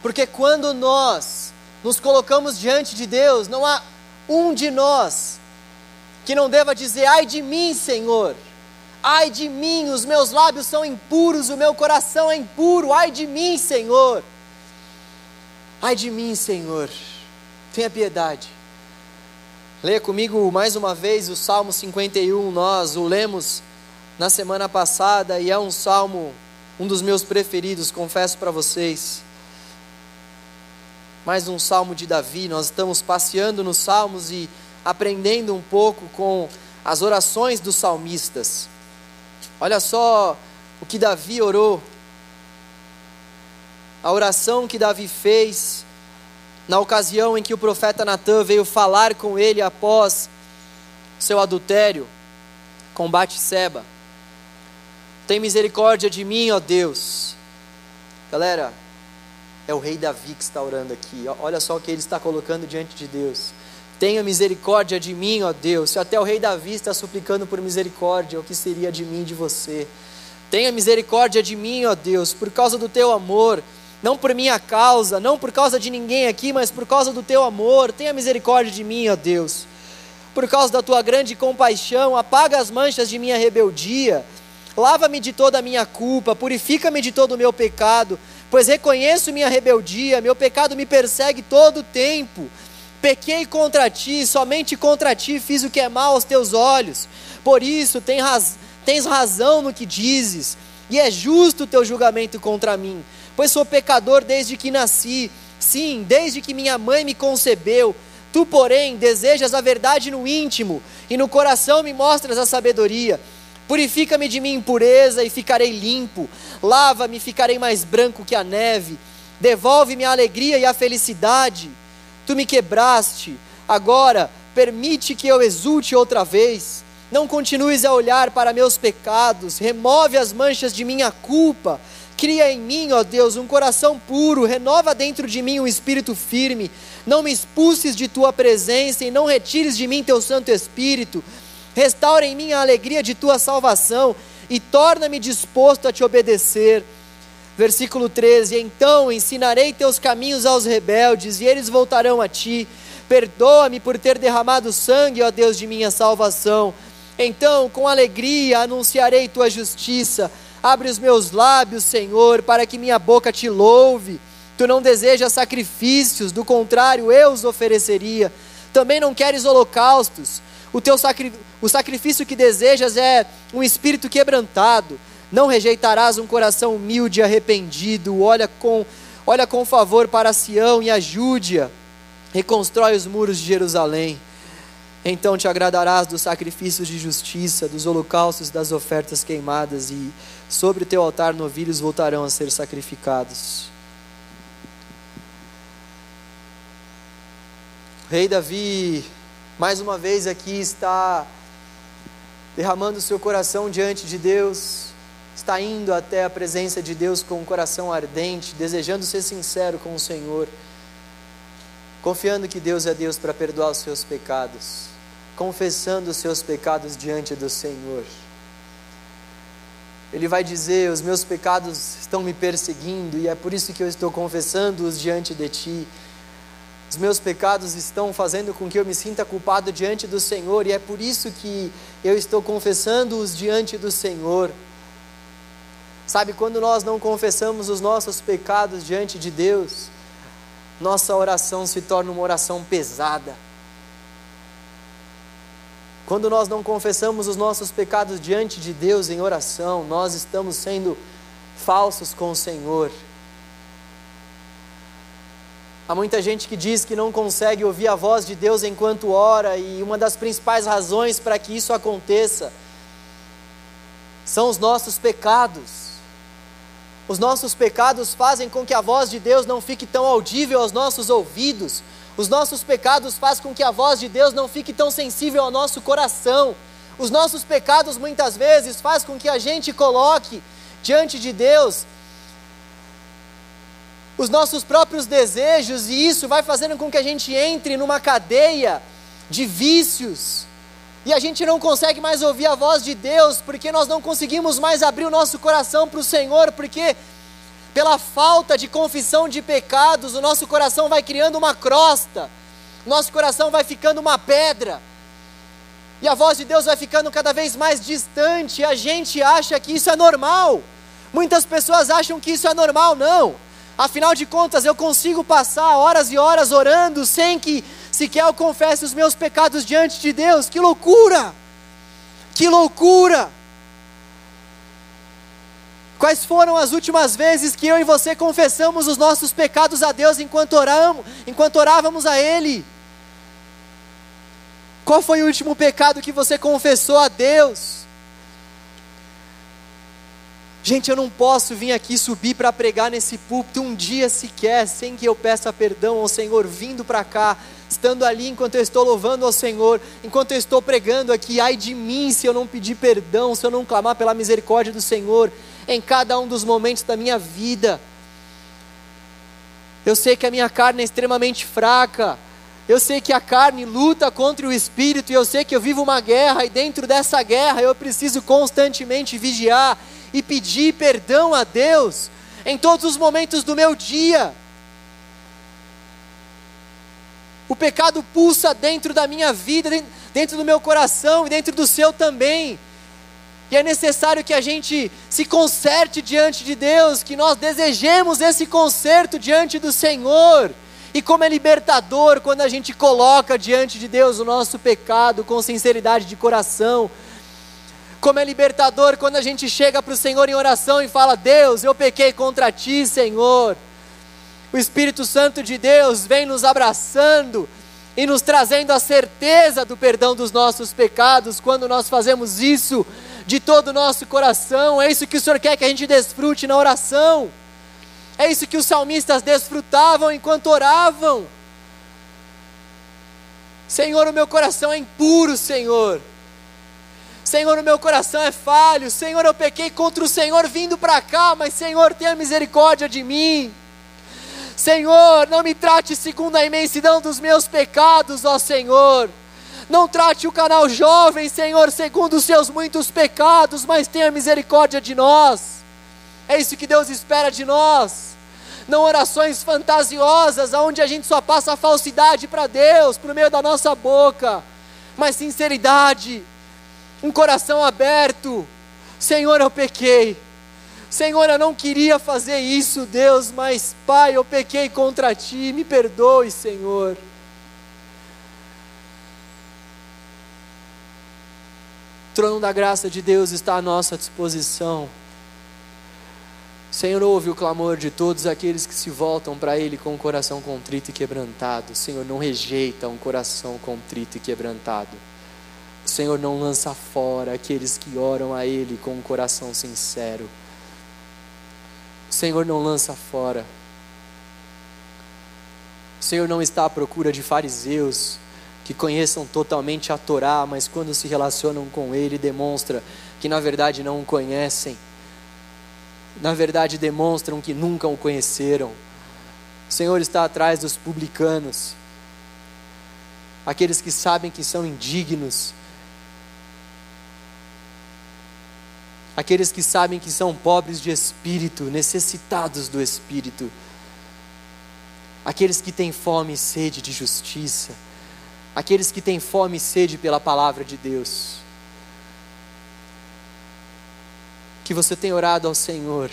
Porque quando nós nos colocamos diante de Deus, não há um de nós que não deva dizer: ai de mim, Senhor, ai de mim, os meus lábios são impuros, o meu coração é impuro, ai de mim, Senhor, ai de mim, Senhor. Tenha piedade. Leia comigo mais uma vez o Salmo 51. Nós o lemos na semana passada e é um salmo, um dos meus preferidos, confesso para vocês. Mais um salmo de Davi. Nós estamos passeando nos salmos e aprendendo um pouco com as orações dos salmistas. Olha só o que Davi orou. A oração que Davi fez na ocasião em que o profeta Natan veio falar com ele após seu adultério com Bate-seba. Tem misericórdia de mim, ó Deus. Galera, é o rei Davi que está orando aqui. Olha só o que ele está colocando diante de Deus. Tenha misericórdia de mim, ó Deus. Se até o rei Davi está suplicando por misericórdia, o que seria de mim e de você? Tenha misericórdia de mim, ó Deus, por causa do teu amor não por minha causa, não por causa de ninguém aqui, mas por causa do teu amor. Tenha misericórdia de mim, ó Deus. Por causa da tua grande compaixão, apaga as manchas de minha rebeldia. Lava-me de toda a minha culpa, purifica-me de todo o meu pecado, pois reconheço minha rebeldia, meu pecado me persegue todo o tempo. Pequei contra ti, somente contra ti fiz o que é mal aos teus olhos. Por isso tens razão no que dizes, e é justo o teu julgamento contra mim pois sou pecador desde que nasci. Sim, desde que minha mãe me concebeu. Tu, porém, desejas a verdade no íntimo, e no coração me mostras a sabedoria. Purifica-me de minha impureza e ficarei limpo. Lava-me e ficarei mais branco que a neve. Devolve-me a alegria e a felicidade. Tu me quebraste. Agora, permite que eu exulte outra vez. Não continues a olhar para meus pecados. Remove as manchas de minha culpa. Cria em mim, ó Deus, um coração puro. Renova dentro de mim um espírito firme. Não me expulses de tua presença e não retires de mim teu Santo Espírito. Restaura em mim a alegria de tua salvação e torna-me disposto a te obedecer. Versículo 13: Então ensinarei teus caminhos aos rebeldes, e eles voltarão a ti. Perdoa-me por ter derramado sangue, ó Deus de minha salvação. Então, com alegria, anunciarei tua justiça. Abre os meus lábios, Senhor, para que minha boca te louve. Tu não desejas sacrifícios, do contrário, eu os ofereceria. Também não queres holocaustos. O teu sacri... o sacrifício que desejas é um espírito quebrantado. Não rejeitarás um coração humilde e arrependido. Olha com, olha com favor para Sião e ajude-a. Reconstrói os muros de Jerusalém. Então te agradarás dos sacrifícios de justiça, dos holocaustos, das ofertas queimadas, e sobre o teu altar novilhos voltarão a ser sacrificados. O rei Davi mais uma vez aqui está derramando seu coração diante de Deus, está indo até a presença de Deus com um coração ardente, desejando ser sincero com o Senhor, confiando que Deus é Deus para perdoar os seus pecados, confessando os seus pecados diante do Senhor. Ele vai dizer: Os meus pecados estão me perseguindo e é por isso que eu estou confessando-os diante de ti. Os meus pecados estão fazendo com que eu me sinta culpado diante do Senhor, e é por isso que eu estou confessando-os diante do Senhor. Sabe, quando nós não confessamos os nossos pecados diante de Deus, nossa oração se torna uma oração pesada. Quando nós não confessamos os nossos pecados diante de Deus em oração, nós estamos sendo falsos com o Senhor. Há muita gente que diz que não consegue ouvir a voz de Deus enquanto ora, e uma das principais razões para que isso aconteça são os nossos pecados. Os nossos pecados fazem com que a voz de Deus não fique tão audível aos nossos ouvidos. Os nossos pecados fazem com que a voz de Deus não fique tão sensível ao nosso coração. Os nossos pecados muitas vezes fazem com que a gente coloque diante de Deus os nossos próprios desejos, e isso vai fazendo com que a gente entre numa cadeia de vícios, e a gente não consegue mais ouvir a voz de Deus, porque nós não conseguimos mais abrir o nosso coração para o Senhor, porque pela falta de confissão de pecados, o nosso coração vai criando uma crosta, nosso coração vai ficando uma pedra, e a voz de Deus vai ficando cada vez mais distante, a gente acha que isso é normal. Muitas pessoas acham que isso é normal, não. Afinal de contas, eu consigo passar horas e horas orando sem que sequer eu confesse os meus pecados diante de Deus. Que loucura! Que loucura! Quais foram as últimas vezes que eu e você confessamos os nossos pecados a Deus enquanto oramos, enquanto orávamos a Ele? Qual foi o último pecado que você confessou a Deus? Gente, eu não posso vir aqui subir para pregar nesse púlpito um dia sequer sem que eu peça perdão ao Senhor vindo para cá, estando ali enquanto eu estou louvando ao Senhor, enquanto eu estou pregando aqui. Ai de mim se eu não pedir perdão, se eu não clamar pela misericórdia do Senhor em cada um dos momentos da minha vida. Eu sei que a minha carne é extremamente fraca. Eu sei que a carne luta contra o espírito e eu sei que eu vivo uma guerra e dentro dessa guerra eu preciso constantemente vigiar e pedir perdão a Deus em todos os momentos do meu dia. O pecado pulsa dentro da minha vida, dentro do meu coração e dentro do seu também. E é necessário que a gente se conserte diante de Deus, que nós desejemos esse conserto diante do Senhor. E como é libertador quando a gente coloca diante de Deus o nosso pecado com sinceridade de coração, como é libertador quando a gente chega para o Senhor em oração e fala: Deus, eu pequei contra ti, Senhor. O Espírito Santo de Deus vem nos abraçando e nos trazendo a certeza do perdão dos nossos pecados quando nós fazemos isso de todo o nosso coração. É isso que o Senhor quer que a gente desfrute na oração. É isso que os salmistas desfrutavam enquanto oravam. Senhor, o meu coração é impuro, Senhor. Senhor, o meu coração é falho. Senhor, eu pequei contra o Senhor vindo para cá, mas Senhor, tenha misericórdia de mim. Senhor, não me trate segundo a imensidão dos meus pecados, ó Senhor. Não trate o canal jovem, Senhor, segundo os seus muitos pecados, mas tenha misericórdia de nós. É isso que Deus espera de nós. Não orações fantasiosas, onde a gente só passa a falsidade para Deus, por meio da nossa boca, mas sinceridade, um coração aberto. Senhor, eu pequei. Senhor, eu não queria fazer isso, Deus, mas Pai, eu pequei contra ti, me perdoe, Senhor. Trono da graça de Deus está à nossa disposição. Senhor, ouve o clamor de todos aqueles que se voltam para Ele com o coração contrito e quebrantado. Senhor, não rejeita um coração contrito e quebrantado. Senhor, não lança fora aqueles que oram a Ele com um coração sincero. Senhor, não lança fora. Senhor não está à procura de fariseus que conheçam totalmente a Torá, mas quando se relacionam com Ele, demonstra que na verdade não o conhecem. Na verdade, demonstram que nunca o conheceram. O Senhor está atrás dos publicanos, aqueles que sabem que são indignos, aqueles que sabem que são pobres de espírito, necessitados do espírito, aqueles que têm fome e sede de justiça, aqueles que têm fome e sede pela palavra de Deus. Que você tem orado ao Senhor,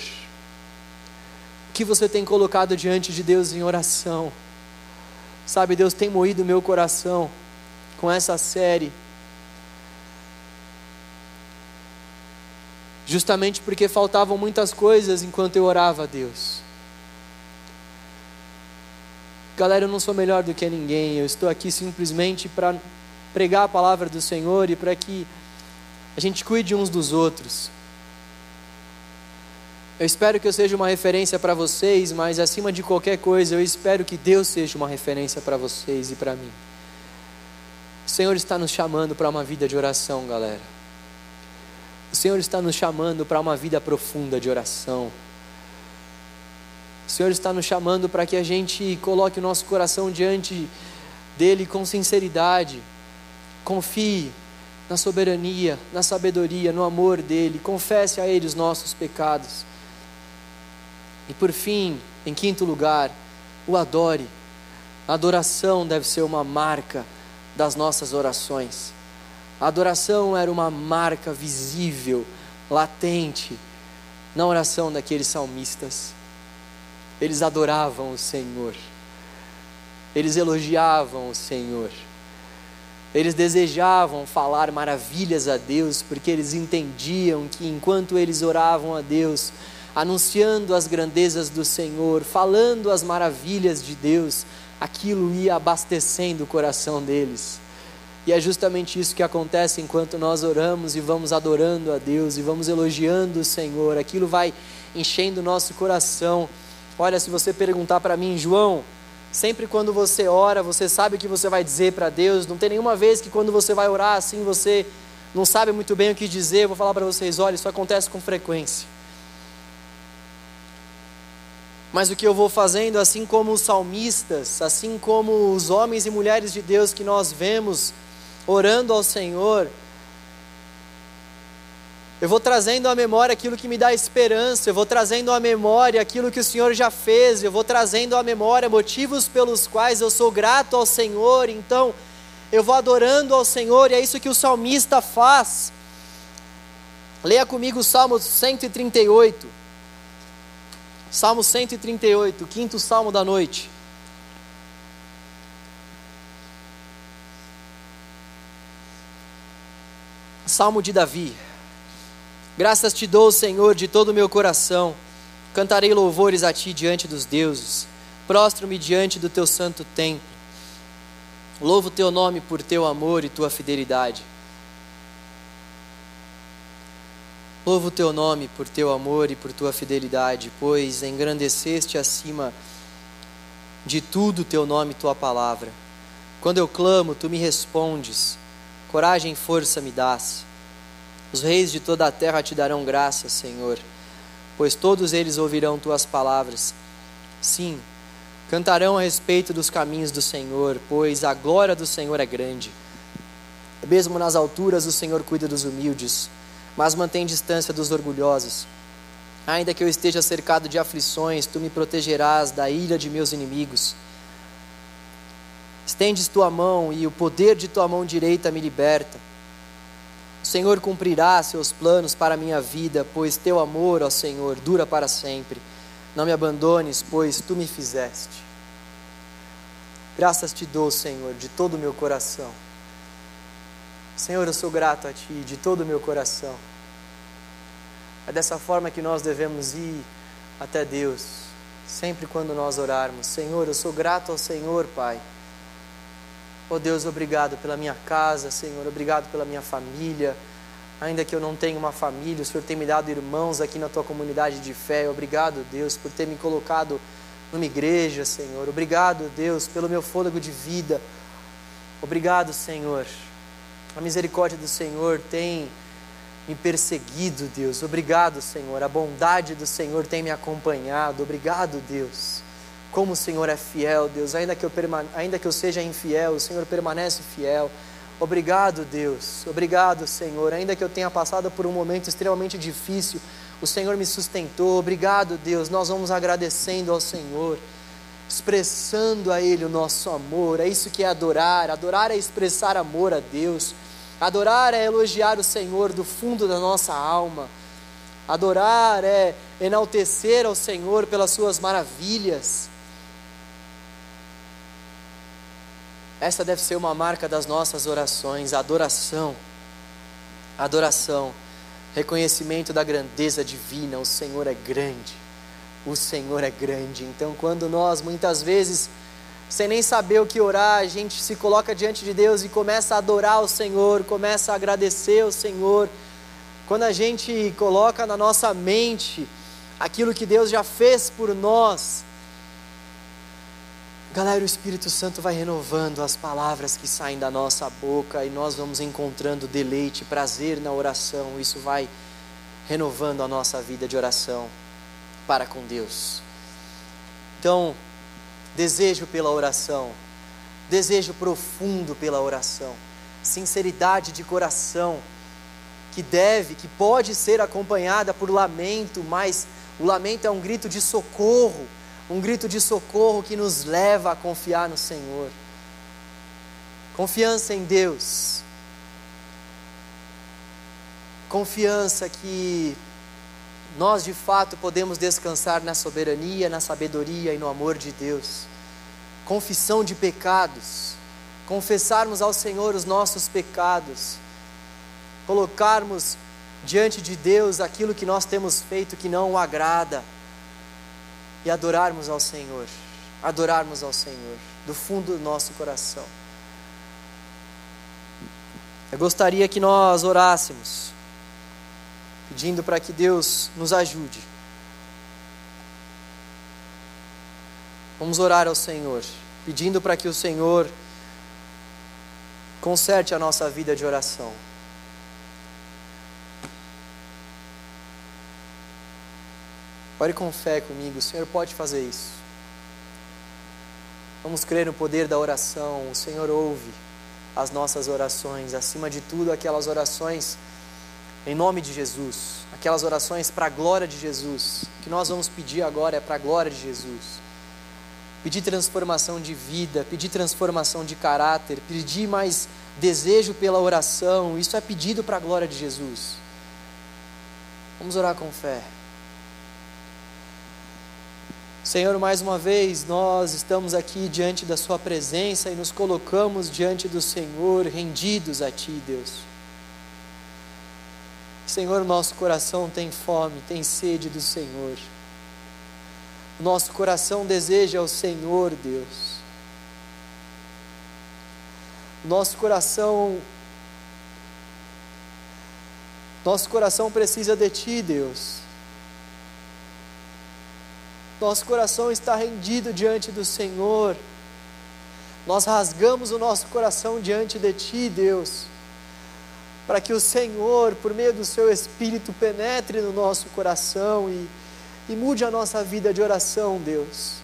que você tem colocado diante de Deus em oração. Sabe, Deus tem moído meu coração com essa série justamente porque faltavam muitas coisas enquanto eu orava a Deus. Galera, eu não sou melhor do que ninguém, eu estou aqui simplesmente para pregar a palavra do Senhor e para que a gente cuide uns dos outros. Eu espero que eu seja uma referência para vocês, mas acima de qualquer coisa, eu espero que Deus seja uma referência para vocês e para mim. O Senhor está nos chamando para uma vida de oração, galera. O Senhor está nos chamando para uma vida profunda de oração. O Senhor está nos chamando para que a gente coloque o nosso coração diante dele com sinceridade. Confie na soberania, na sabedoria, no amor dele. Confesse a ele os nossos pecados. E por fim, em quinto lugar, o adore. A adoração deve ser uma marca das nossas orações. A adoração era uma marca visível, latente, na oração daqueles salmistas. Eles adoravam o Senhor, eles elogiavam o Senhor, eles desejavam falar maravilhas a Deus, porque eles entendiam que enquanto eles oravam a Deus, anunciando as grandezas do Senhor, falando as maravilhas de Deus, aquilo ia abastecendo o coração deles. E é justamente isso que acontece enquanto nós oramos e vamos adorando a Deus e vamos elogiando o Senhor. Aquilo vai enchendo o nosso coração. Olha, se você perguntar para mim, João, sempre quando você ora, você sabe o que você vai dizer para Deus. Não tem nenhuma vez que quando você vai orar assim, você não sabe muito bem o que dizer. Eu vou falar para vocês, olha, isso acontece com frequência. Mas o que eu vou fazendo, assim como os salmistas, assim como os homens e mulheres de Deus que nós vemos orando ao Senhor, eu vou trazendo à memória aquilo que me dá esperança, eu vou trazendo à memória aquilo que o Senhor já fez, eu vou trazendo à memória motivos pelos quais eu sou grato ao Senhor, então eu vou adorando ao Senhor, e é isso que o salmista faz. Leia comigo o Salmo 138. Salmo 138, quinto salmo da noite. Salmo de Davi. Graças te dou, Senhor, de todo o meu coração. Cantarei louvores a ti diante dos deuses. Prostro-me diante do teu santo templo. Louvo teu nome por teu amor e tua fidelidade. Louvo teu nome por teu amor e por tua fidelidade, pois engrandeceste acima de tudo teu nome e tua palavra. Quando eu clamo, tu me respondes. Coragem e força me dás. Os reis de toda a terra te darão graças, Senhor, pois todos eles ouvirão tuas palavras. Sim, cantarão a respeito dos caminhos do Senhor, pois a glória do Senhor é grande. Mesmo nas alturas, o Senhor cuida dos humildes mas mantém distância dos orgulhosos. Ainda que eu esteja cercado de aflições, tu me protegerás da ira de meus inimigos. Estendes tua mão e o poder de tua mão direita me liberta. Senhor cumprirá seus planos para a minha vida, pois teu amor, ó Senhor, dura para sempre. Não me abandones, pois tu me fizeste. Graças te dou, Senhor, de todo o meu coração. Senhor, eu sou grato a Ti de todo o meu coração. É dessa forma que nós devemos ir até Deus, sempre quando nós orarmos. Senhor, eu sou grato ao Senhor, Pai. Oh Deus, obrigado pela minha casa, Senhor, obrigado pela minha família. Ainda que eu não tenha uma família, o Senhor tem me dado irmãos aqui na tua comunidade de fé. Obrigado, Deus, por ter me colocado numa igreja, Senhor. Obrigado, Deus, pelo meu fôlego de vida. Obrigado, Senhor a misericórdia do Senhor tem me perseguido, Deus. Obrigado, Senhor. A bondade do Senhor tem me acompanhado. Obrigado, Deus. Como o Senhor é fiel, Deus. Ainda que eu, permane... Ainda que eu seja infiel, o Senhor permanece fiel. Obrigado, Deus. Obrigado, Senhor. Ainda que eu tenha passado por um momento extremamente difícil, o Senhor me sustentou. Obrigado, Deus. Nós vamos agradecendo ao Senhor, expressando a Ele o nosso amor. É isso que é adorar. Adorar é expressar amor a Deus. Adorar é elogiar o Senhor do fundo da nossa alma. Adorar é enaltecer ao Senhor pelas suas maravilhas. Essa deve ser uma marca das nossas orações, adoração. Adoração, reconhecimento da grandeza divina, o Senhor é grande. O Senhor é grande. Então, quando nós muitas vezes sem nem saber o que orar, a gente se coloca diante de Deus e começa a adorar o Senhor, começa a agradecer ao Senhor. Quando a gente coloca na nossa mente aquilo que Deus já fez por nós, galera, o Espírito Santo vai renovando as palavras que saem da nossa boca e nós vamos encontrando deleite, prazer na oração. Isso vai renovando a nossa vida de oração para com Deus. Então, desejo pela oração, desejo profundo pela oração, sinceridade de coração, que deve, que pode ser acompanhada por lamento, mas o lamento é um grito de socorro, um grito de socorro que nos leva a confiar no Senhor. Confiança em Deus. Confiança que nós de fato podemos descansar na soberania, na sabedoria e no amor de Deus. Confissão de pecados, confessarmos ao Senhor os nossos pecados, colocarmos diante de Deus aquilo que nós temos feito que não o agrada e adorarmos ao Senhor, adorarmos ao Senhor do fundo do nosso coração. Eu gostaria que nós orássemos pedindo para que Deus nos ajude. Vamos orar ao Senhor, pedindo para que o Senhor conserte a nossa vida de oração. Ore com fé comigo, o Senhor pode fazer isso. Vamos crer no poder da oração, o Senhor ouve as nossas orações, acima de tudo, aquelas orações em nome de Jesus, aquelas orações para a glória de Jesus, o que nós vamos pedir agora é para a glória de Jesus. Pedir transformação de vida, pedir transformação de caráter, pedir mais desejo pela oração, isso é pedido para a glória de Jesus. Vamos orar com fé. Senhor, mais uma vez nós estamos aqui diante da Sua presença e nos colocamos diante do Senhor, rendidos a Ti, Deus. Senhor, nosso coração tem fome, tem sede do Senhor. Nosso coração deseja o Senhor, Deus. Nosso coração nosso coração precisa de Ti, Deus. Nosso coração está rendido diante do Senhor. Nós rasgamos o nosso coração diante de Ti, Deus, para que o Senhor, por meio do Seu Espírito, penetre no nosso coração e, e mude a nossa vida de oração, Deus.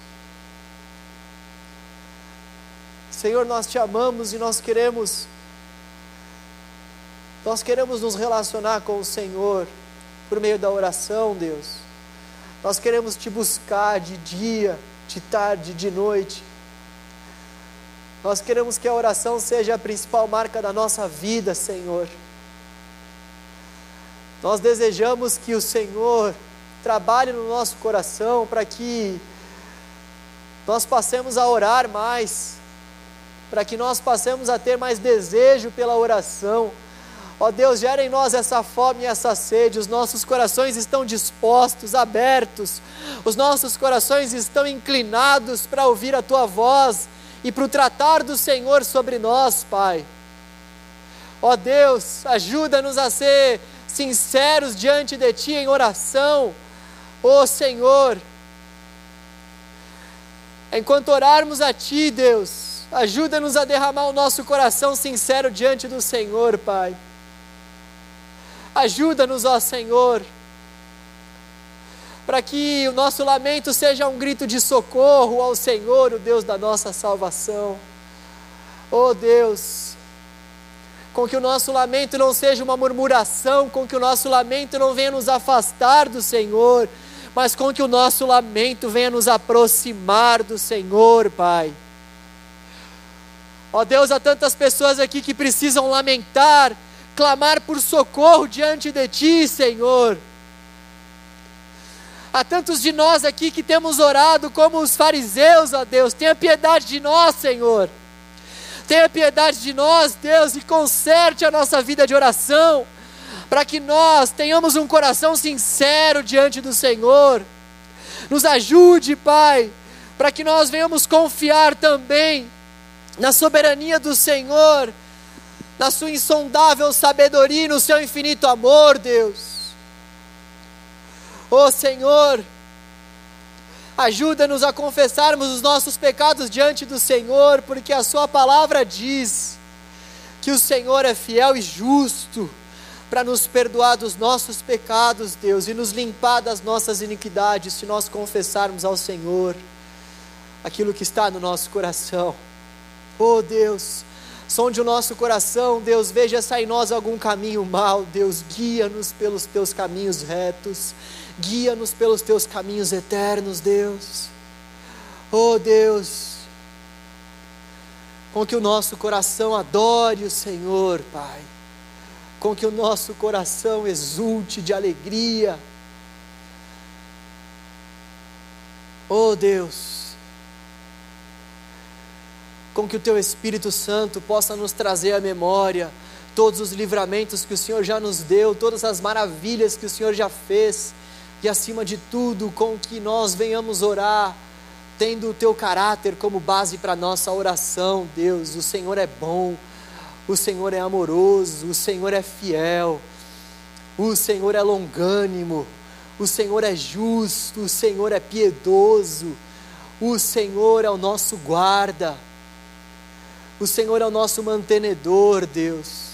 Senhor, nós te amamos e nós queremos nós queremos nos relacionar com o Senhor por meio da oração, Deus. Nós queremos te buscar de dia, de tarde, de noite. Nós queremos que a oração seja a principal marca da nossa vida, Senhor. Nós desejamos que o Senhor trabalhe no nosso coração para que nós passemos a orar mais, para que nós passemos a ter mais desejo pela oração Ó Deus, gera em nós essa fome e essa sede, os nossos corações estão dispostos, abertos, os nossos corações estão inclinados para ouvir a tua voz e para o tratar do Senhor sobre nós, Pai. Ó Deus, ajuda-nos a ser sinceros diante de Ti em oração, ó Senhor. Enquanto orarmos a Ti, Deus, ajuda-nos a derramar o nosso coração sincero diante do Senhor, Pai. Ajuda-nos, ó Senhor, para que o nosso lamento seja um grito de socorro ao Senhor, o Deus da nossa salvação. Oh Deus, com que o nosso lamento não seja uma murmuração, com que o nosso lamento não venha nos afastar do Senhor, mas com que o nosso lamento venha nos aproximar do Senhor, Pai. Ó Deus, há tantas pessoas aqui que precisam lamentar, clamar por socorro diante de Ti, Senhor. Há tantos de nós aqui que temos orado como os fariseus, ó Deus, tenha piedade de nós, Senhor. Tenha piedade de nós, Deus, e conserte a nossa vida de oração, para que nós tenhamos um coração sincero diante do Senhor. Nos ajude, Pai, para que nós venhamos confiar também na soberania do Senhor na sua insondável sabedoria no seu infinito amor, Deus. Oh Senhor, ajuda-nos a confessarmos os nossos pecados diante do Senhor, porque a Sua palavra diz que o Senhor é fiel e justo para nos perdoar dos nossos pecados, Deus, e nos limpar das nossas iniquidades, se nós confessarmos ao Senhor aquilo que está no nosso coração. Oh Deus, Sonde o nosso coração, Deus, veja se há em nós algum caminho mal, Deus, guia-nos pelos teus caminhos retos, guia-nos pelos teus caminhos eternos, Deus. Oh Deus, com que o nosso coração adore o Senhor, Pai, com que o nosso coração exulte de alegria. Oh Deus, com que o Teu Espírito Santo possa nos trazer à memória todos os livramentos que o Senhor já nos deu, todas as maravilhas que o Senhor já fez, e acima de tudo, com que nós venhamos orar, tendo o Teu caráter como base para a nossa oração, Deus. O Senhor é bom, o Senhor é amoroso, o Senhor é fiel, o Senhor é longânimo, o Senhor é justo, o Senhor é piedoso, o Senhor é o nosso guarda. O Senhor é o nosso mantenedor, Deus.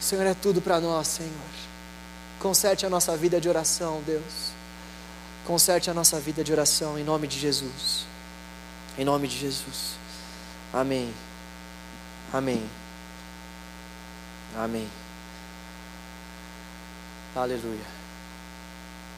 O Senhor é tudo para nós, Senhor. Conserte a nossa vida de oração, Deus. Conserte a nossa vida de oração em nome de Jesus. Em nome de Jesus. Amém. Amém. Amém. Aleluia.